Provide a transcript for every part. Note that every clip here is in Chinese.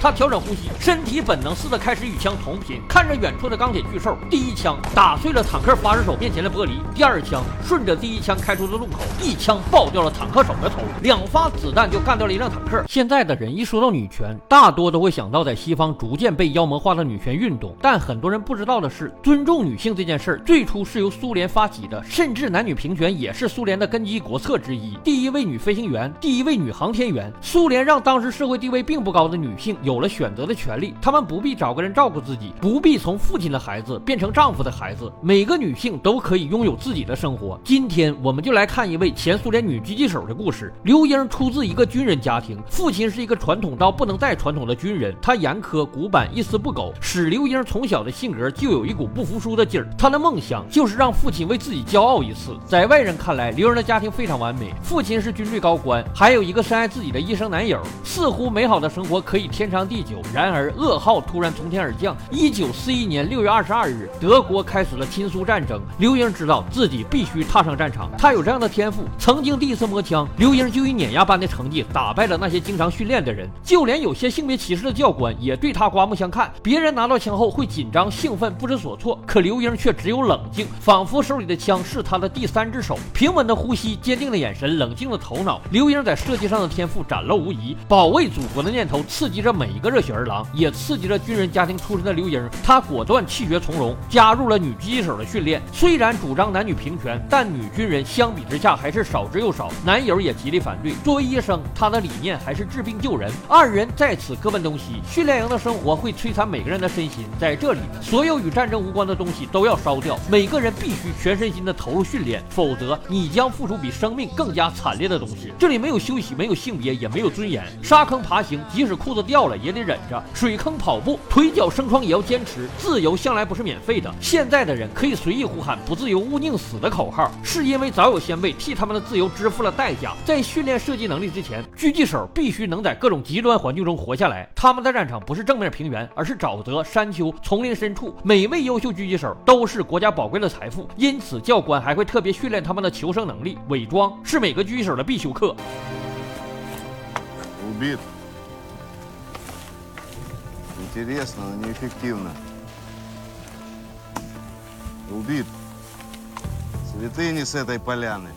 他调整呼吸，身体本能似的开始与枪同频，看着远处的钢铁巨兽，第一枪打碎了坦克发射手面前的玻璃，第二枪顺着第一枪开出的路口，一枪爆掉了坦克手的头，两发子弹就干掉了一辆坦克。现在的人一说到女权，大多都会想到在西方逐渐被妖魔化的女权运动，但很多人不知道的是，尊重女性这件事儿最初是由苏联发起的，甚至男女平权也是苏联的根基国策之一。第一位女飞行员，第一位女航天员，苏联让当时社会地位并不高的女性有有了选择的权利，她们不必找个人照顾自己，不必从父亲的孩子变成丈夫的孩子，每个女性都可以拥有自己的生活。今天我们就来看一位前苏联女狙击手的故事。刘英出自一个军人家庭，父亲是一个传统到不能再传统的军人，他严苛古板，一丝不苟，使刘英从小的性格就有一股不服输的劲儿。她的梦想就是让父亲为自己骄傲一次。在外人看来，刘英的家庭非常完美，父亲是军队高官，还有一个深爱自己的医生男友，似乎美好的生活可以天长第九。然而噩耗突然从天而降。一九四一年六月二十二日，德国开始了亲苏战争。刘英知道自己必须踏上战场，她有这样的天赋。曾经第一次摸枪，刘英就以碾压般的成绩打败了那些经常训练的人，就连有些性别歧视的教官也对她刮目相看。别人拿到枪后会紧张、兴奋、不知所措，可刘英却只有冷静，仿佛手里的枪是她的第三只手。平稳的呼吸，坚定的眼神，冷静的头脑。刘英在射击上的天赋展露无遗，保卫祖国的念头刺激着每一个热血儿郎，也刺激着军人家庭出身的刘英。她果断弃学从容，加入了女狙击手的训练。虽然主张男女平权，但女军人相比之下还是少之又少，男友也极力反对。作为医生，他的理念还是治病救人。二人在此各奔东西。训练营的生活会摧残每个人的身心，在这里，所有与战争无关的东西都要烧掉。每个人必须全身心的投入训练，否则你将付出比生命更加惨烈的东西。这里没有休息，没有性别，也没有尊严。沙坑爬行，即使裤子掉了也得忍着；水坑跑步，腿脚生疮也要坚持。自由向来不是免费的。现在的人可以随意呼喊“不自由勿宁死”的口号，是因为早有先辈替他们的自由支付了代价。在训练射击能力之前，狙击手必须能在各种极端环境中活下来。他们的战场不是正面平原，而是沼泽、山丘、丛林深处。每位优秀狙击手都是国家宝贵的财富，因此教官还会特别训练他们的求生能力。伪装是每个狙击手的必修课。 Убит. Интересно, но неэффективно. Убит. Цветы не с этой поляны.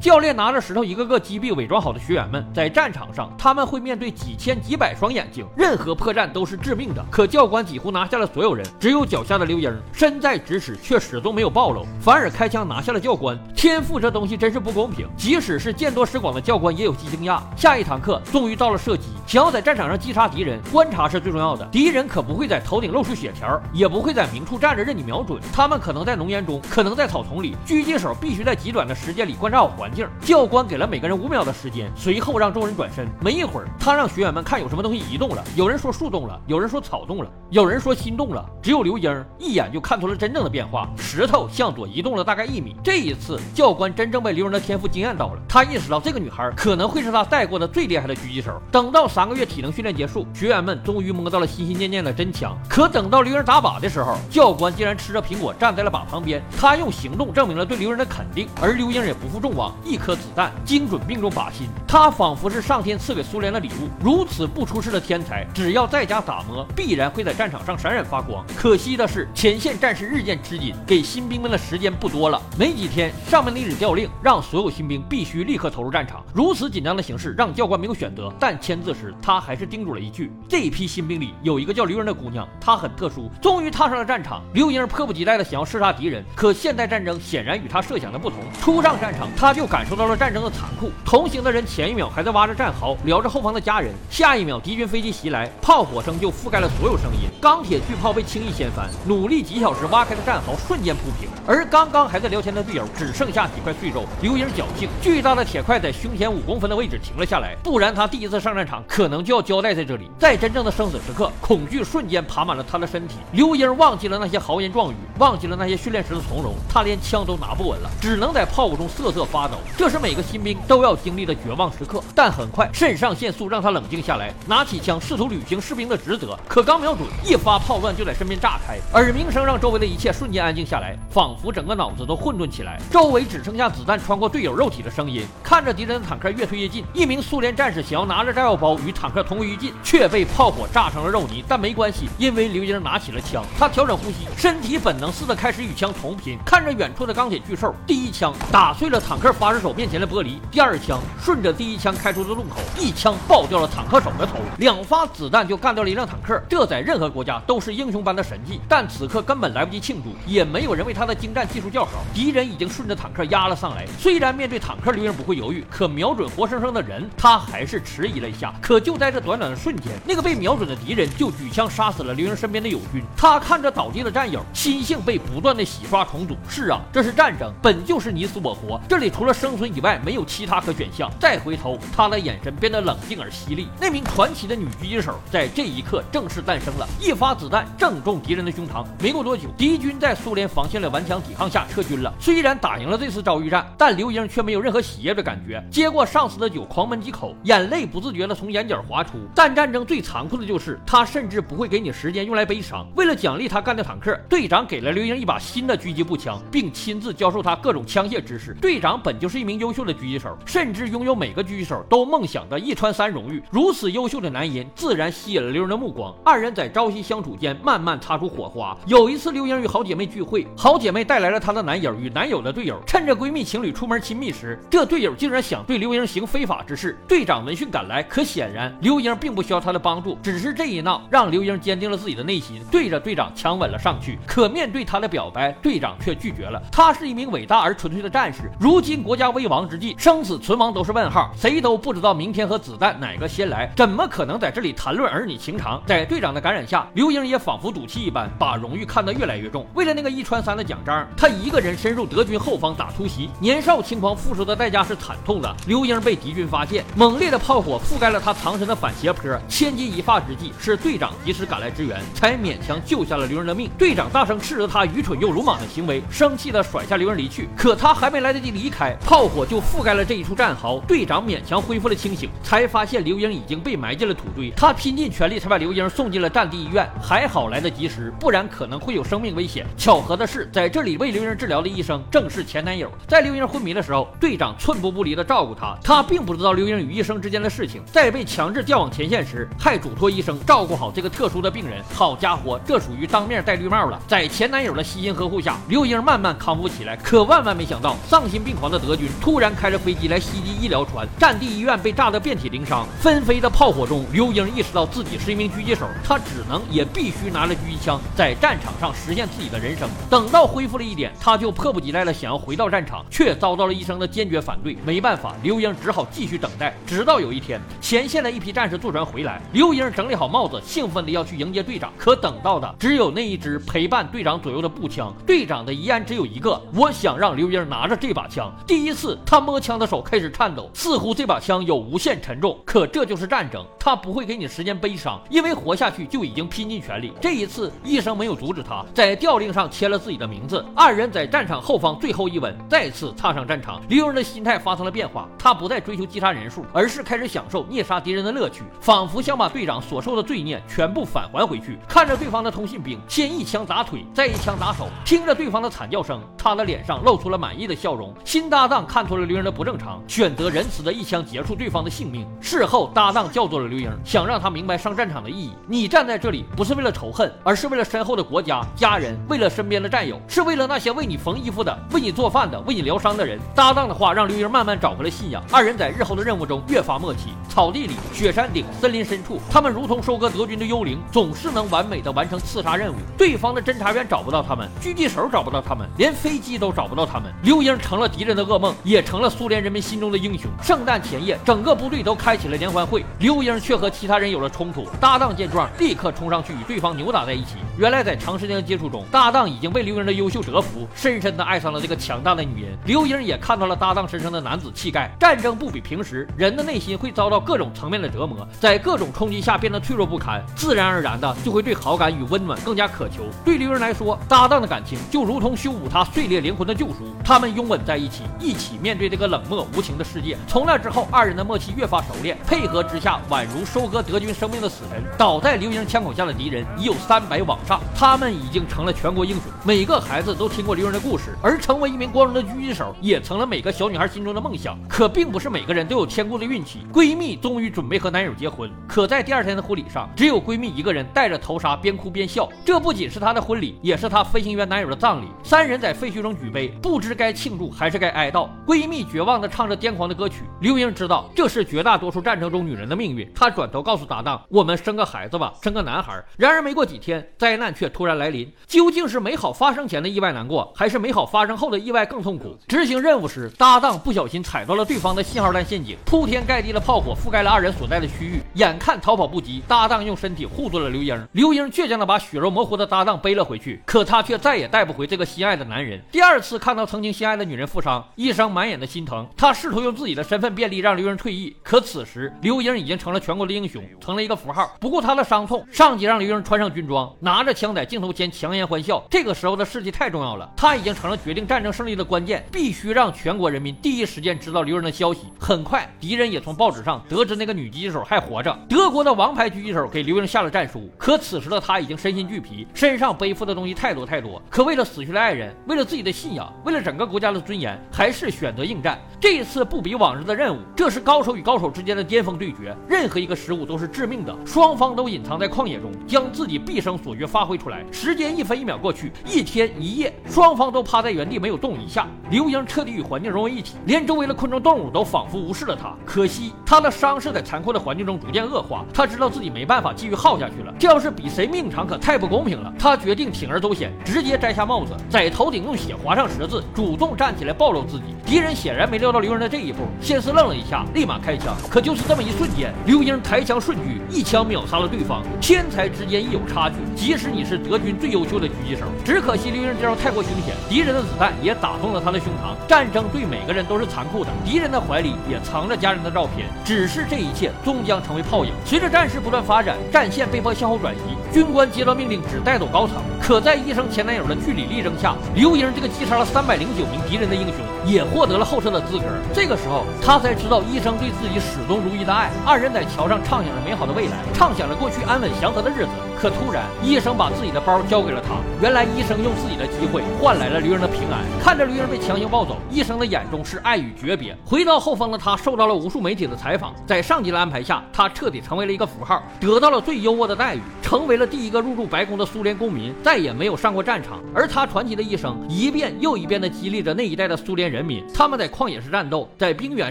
教练拿着石头一个个击毙伪装好的学员们。在战场上，他们会面对几千几百双眼睛，任何破绽都是致命的。可教官几乎拿下了所有人，只有脚下的刘英身在咫尺，却始终没有暴露，反而开枪拿下了教官。天赋这东西真是不公平，即使是见多识广的教官也有些惊讶。下一堂课终于到了射击，想要在战场上击杀敌人，观察是最重要的。敌人可不会在头顶露出血条，也不会在明处站着任你瞄准，他们可能在浓烟中，可能在草丛里。狙击手必须在极短的时间里观察好环境。教官给了每个人五秒的时间，随后让众人转身。没一会儿，他让学员们看有什么东西移动了。有人说树动了，有人说草动了，有人说心动了。只有刘英一眼就看出了真正的变化，石头向左移动了大概一米。这一次，教官真正被刘英的天赋惊艳到了。他意识到这个女孩可能会是他带过的最厉害的狙击手。等到三个月体能训练结束，学员们终于摸到了心心念念的真枪。可等到刘英打靶的时候，教官竟然吃着苹果站在了靶旁边。他用行动证明了对刘英的肯定，而刘英也不负众望。一颗子弹精准命中靶心，他仿佛是上天赐给苏联的礼物。如此不出世的天才，只要在家打磨，必然会在战场上闪闪发光。可惜的是，前线战事日渐吃紧，给新兵们的时间不多了。没几天，上面的一纸调令让所有新兵必须立刻投入战场。如此紧张的形势让教官没有选择，但签字时他还是叮嘱了一句：这一批新兵里有一个叫刘英的姑娘，她很特殊。终于踏上了战场，刘英迫不及待地想要射杀敌人，可现代战争显然与他设想的不同。初上战场，他就感受到了战争的残酷。同行的人前一秒还在挖着战壕，聊着后方的家人，下一秒敌军飞机袭来，炮火声就覆盖了所有声音。钢铁巨炮被轻易掀翻，努力几小时挖开的战壕瞬间铺平，而刚刚还在聊天的队友只剩下几块碎肉。刘英侥幸，巨大的铁块在胸前五公分的位置停了下来，不然他第一次上战场可能就要交代在这里。在真正的生死时刻，恐惧瞬间爬满了他的身体。刘英忘记了那些豪言壮语，忘记了那些训练时的从容，他连枪都拿不稳了，只能在炮火中瑟瑟发抖。这是每个新兵都要经历的绝望时刻。但很快，肾上腺素让他冷静下来，拿起枪试图履行士兵的职责。可刚瞄准，一发炮弹就在身边炸开，耳鸣声让周围的一切瞬间安静下来，仿佛整个脑子都混沌起来。周围只剩下子弹穿过队友肉体的声音。看着敌人的坦克越推越近，一名苏联战士想要拿着炸药包与坦克同归于尽，却被炮火炸成了肉泥。但没关系，因为刘英拿起了枪，他调整呼吸，身体本能似的开始与枪同频。看着远处的钢铁巨兽，第一枪打碎了坦克发射手面前的玻璃，第二枪顺着第一枪开出的路口，一枪爆掉了坦克手的头，两发子弹就干掉了一辆坦克。这在任何国家都是英雄般的神迹。但此刻根本来不及庆祝，也没有人为他的精湛技术叫好。敌人已经顺着坦克压了上来。虽然面对坦克，刘英不会犹豫，可瞄准活生生的人，他还是迟疑了一下。可就在这短短的瞬间，那个被瞄准的敌人就举枪杀死了刘英身边的友军。他看着倒地的战友，心性被不断的洗刷重组。是啊，这是战争，本就是你死我活，这里除了生存以外，没有其他可选项。再回头，他的眼神变得冷静而犀利。那名传奇的女狙击手在这一刻正式诞生了，一发子弹正中敌人的胸膛。没过多久，敌军在苏联防线的顽强抵抗下撤军了。虽然打赢了这次遭遇战，但刘英却没有任何喜悦的感觉。接过上司的酒，狂闷几口，眼泪不自觉地从眼角滑出。但战争最残酷的就是，他甚至不会给你时间用来悲伤。为了奖励他干掉坦克，队长给了刘英一把新的狙击步枪，并亲自教授他各种枪械知识。队长本就是一名优秀的狙击手，甚至拥有每个狙击手都梦想的一穿三荣誉。如此优秀的男人，自然吸引了刘英的目光。二人在朝夕相处间，慢慢擦出火花。有一次，刘英与好姐妹聚会，好姐妹带来了她的男友与男友的队友。趁着闺蜜情侣出门亲密时，这队友竟然想对刘英行非法之事。队长闻讯赶来，可显然刘英并不需要他的帮助。只是这一闹，让刘英坚定了自己的内心，对着队长强吻了上去。可面对他的表白，队长却拒绝了。他是一名伟大而纯粹的战士，如今国国家危亡之际，生死存亡都是问号，谁都不知道明天和子弹哪个先来，怎么可能在这里谈论儿女情长？在队长的感染下，刘英也仿佛赌气一般，把荣誉看得越来越重。为了那个一穿三的奖章，他一个人深入德军后方打突袭。年少轻狂付出的代价是惨痛的。刘英被敌军发现，猛烈的炮火覆盖了他藏身的反斜坡。千钧一发之际，是队长及时赶来支援，才勉强救下了刘英的命。队长大声斥责他愚蠢又鲁莽的行为，生气的甩下刘英离去。可他还没来得及离开，炮火就覆盖了这一处战壕。队长勉强恢复了清醒，才发现刘英已经被埋进了土堆。他拼尽全力才把刘英送进了战地医院，还好来得及时，不然可能会有生命危险。巧合的是，在这里为刘英治疗的医生正是前男友。在刘英昏迷的时候，队长寸步不离地照顾她。他并不知道刘英与医生之间的事情，在被强制调往前线时，还嘱托医生照顾好这个特殊的病人。好家伙，这属于当面戴绿帽了。在前男友的悉心呵护下，刘英慢慢康复起来。可万万没想到，丧心病狂的德军突然开着飞机来袭击医疗船，战地医院被炸得遍体鳞伤。纷飞的炮火中，刘英意识到自己是一名狙击手，他只能也必须拿着狙击枪在战场上实现自己的人生。等到恢复了一点，他就迫不及待的想要回到战场，却遭到了医生的坚决反对。没办法，刘英只好继续等待，直到有一天，前线的一批战士坐船回来，刘英整理好帽子，兴奋的要去迎接队长。可等到的只有那一支陪伴队长左右的步枪。队长的遗言只有一个：我想让刘英拿着这把枪。第第一次，他摸枪的手开始颤抖，似乎这把枪有无限沉重。可这就是战争，他不会给你时间悲伤，因为活下去就已经拼尽全力。这一次，医生没有阻止他，在调令上签了自己的名字。二人在战场后方最后一吻，再次踏上战场。刘英的心态发生了变化，他不再追求击杀人数，而是开始享受虐杀敌人的乐趣，仿佛想把队长所受的罪孽全部返还回去。看着对方的通信兵，先一枪砸腿，再一枪打手，听着对方的惨叫声，他的脸上露出了满意的笑容。新搭档看出了刘英的不正常，选择仁慈的一枪结束对方的性命。事后，搭档叫做了刘英，想让他明白上战场的意义。你站在这里，不是为了仇恨，而是为了身后的国家、家人，为了身边的战友，是为了那些为你缝衣服的、为你做饭的、为你疗伤的人。搭档的话让刘英慢慢找回了信仰。二人在日后的任务中越发默契。草地里、雪山顶、森林深处，他们如同收割德军的幽灵，总是能完美的完成刺杀任务。对方的侦察员找不到他们，狙击手找不到他们，连飞机都找不到他们。刘英成了敌人的噩，梦也成了苏联人民心中的英雄。圣诞前夜，整个部队都开启了联欢会，刘英却和其他人有了冲突。搭档见状，立刻冲上去与对方扭打在一起。原来在长时间的接触中，搭档已经被刘英的优秀折服，深深的爱上了这个强大的女人。刘英也看到了搭档身上的男子气概。战争不比平时，人的内心会遭到各种层面的折磨，在各种冲击下变得脆弱不堪，自然而然的就会对好感与温暖更加渴求。对刘英来说，搭档的感情就如同修补他碎裂灵魂的救赎。他们拥吻在一起，一一起面对这个冷漠无情的世界。从那之后，二人的默契越发熟练，配合之下，宛如收割德军生命的死神。倒在刘英枪口下的敌人已有三百往上，他们已经成了全国英雄。每个孩子都听过刘英的故事，而成为一名光荣的狙击手，也成了每个小女孩心中的梦想。可并不是每个人都有天顾的运气。闺蜜终于准备和男友结婚，可在第二天的婚礼上，只有闺蜜一个人戴着头纱，边哭边笑。这不仅是她的婚礼，也是她飞行员男友的葬礼。三人在废墟中举杯，不知该庆祝还是该哀悼。闺蜜绝望地唱着癫狂的歌曲。刘英知道这是绝大多数战争中女人的命运，她转头告诉搭档：“我们生个孩子吧，生个男孩。”然而没过几天，灾难却突然来临。究竟是美好发生前的意外难过，还是美好发生后的意外更痛苦？执行任务时，搭档不小心踩到了对方的信号弹陷阱，铺天盖地的炮火覆盖了二人所在的区域。眼看逃跑不及，搭档用身体护住了刘英。刘英倔强地把血肉模糊的搭档背了回去，可他却再也带不回这个心爱的男人。第二次看到曾经心爱的女人负伤，医生满眼的心疼，他试图用自己的身份便利让刘英退役。可此时，刘英已经成了全国的英雄，成了一个符号。不顾他的伤痛，上级让刘英穿上军装，拿着枪在镜头前强颜欢笑。这个时候的事迹太重要了，他已经成了决定战争胜利的关键，必须让全国人民第一时间知道刘英的消息。很快，敌人也从报纸上得知那个女狙击手还活着。德国的王牌狙击手给刘英下了战书，可此时的他已经身心俱疲，身上背负的东西太多太多。可为了死去的爱人，为了自己的信仰，为了整个国家的尊严，还是选择应战。这一次不比往日的任务，这是高手与高手之间的巅峰对决，任何一个失误都是致命的。双方都隐藏在旷野中，将自己毕生所学发挥出来。时间一分一秒过去，一天一夜，双方都趴在原地没有动一下。刘英彻底与环境融为一体，连周围的昆虫动物都仿佛无视了他。可惜他的伤势在残酷的环境中逐渐恶化，他知道自己没办法继续耗下去了。这要是比谁命长，可太不公平了。他决定铤而走险，直接摘下帽子，在头顶用血划上十字，主动站起来暴露自己。敌人显然没料到刘英的这一步，先是愣了一下，立马开枪。可就是这么一瞬间，刘英抬枪瞬狙，一枪秒杀了对方。天才之间亦有差距，即使你是德军最优秀的狙击手，只可惜刘英这招太过凶险，敌人的子弹也打中了他的胸膛。战争对每个人都是残酷的，敌人的怀里也藏着家人的照片。只是这一切终将成为泡影。随着战事不断发展，战线被迫向后转移，军官接到命令只带走高层。可在医生前男友的据理力争下，刘英这个击杀了三百零九名敌人的英雄，也获得了后撤的资格。这个时候，他才知道医生对自己始终如一的爱。二人在桥上畅想着美好的未来，畅想着过去安稳祥和的日子。可突然，医生把自己的包交给了他。原来，医生用自己的机会换来了刘英的平安。看着刘英被强行抱走，医生的眼中是爱与诀别。回到后方的他，受到了无数媒体的采访。在上级的安排下，他彻底成为了一个符号，得到了最优渥的待遇，成为了第一个入住白宫的苏联公民，再也没有上过战场。而他传奇的一生，一遍又一遍地激励着那一代的苏联人民。他们在旷野式战斗，在冰原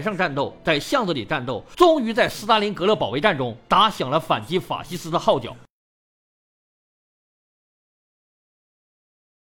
上战斗，在巷子里战斗，终于在斯大林格勒保卫战中打响了反击法西斯的号角。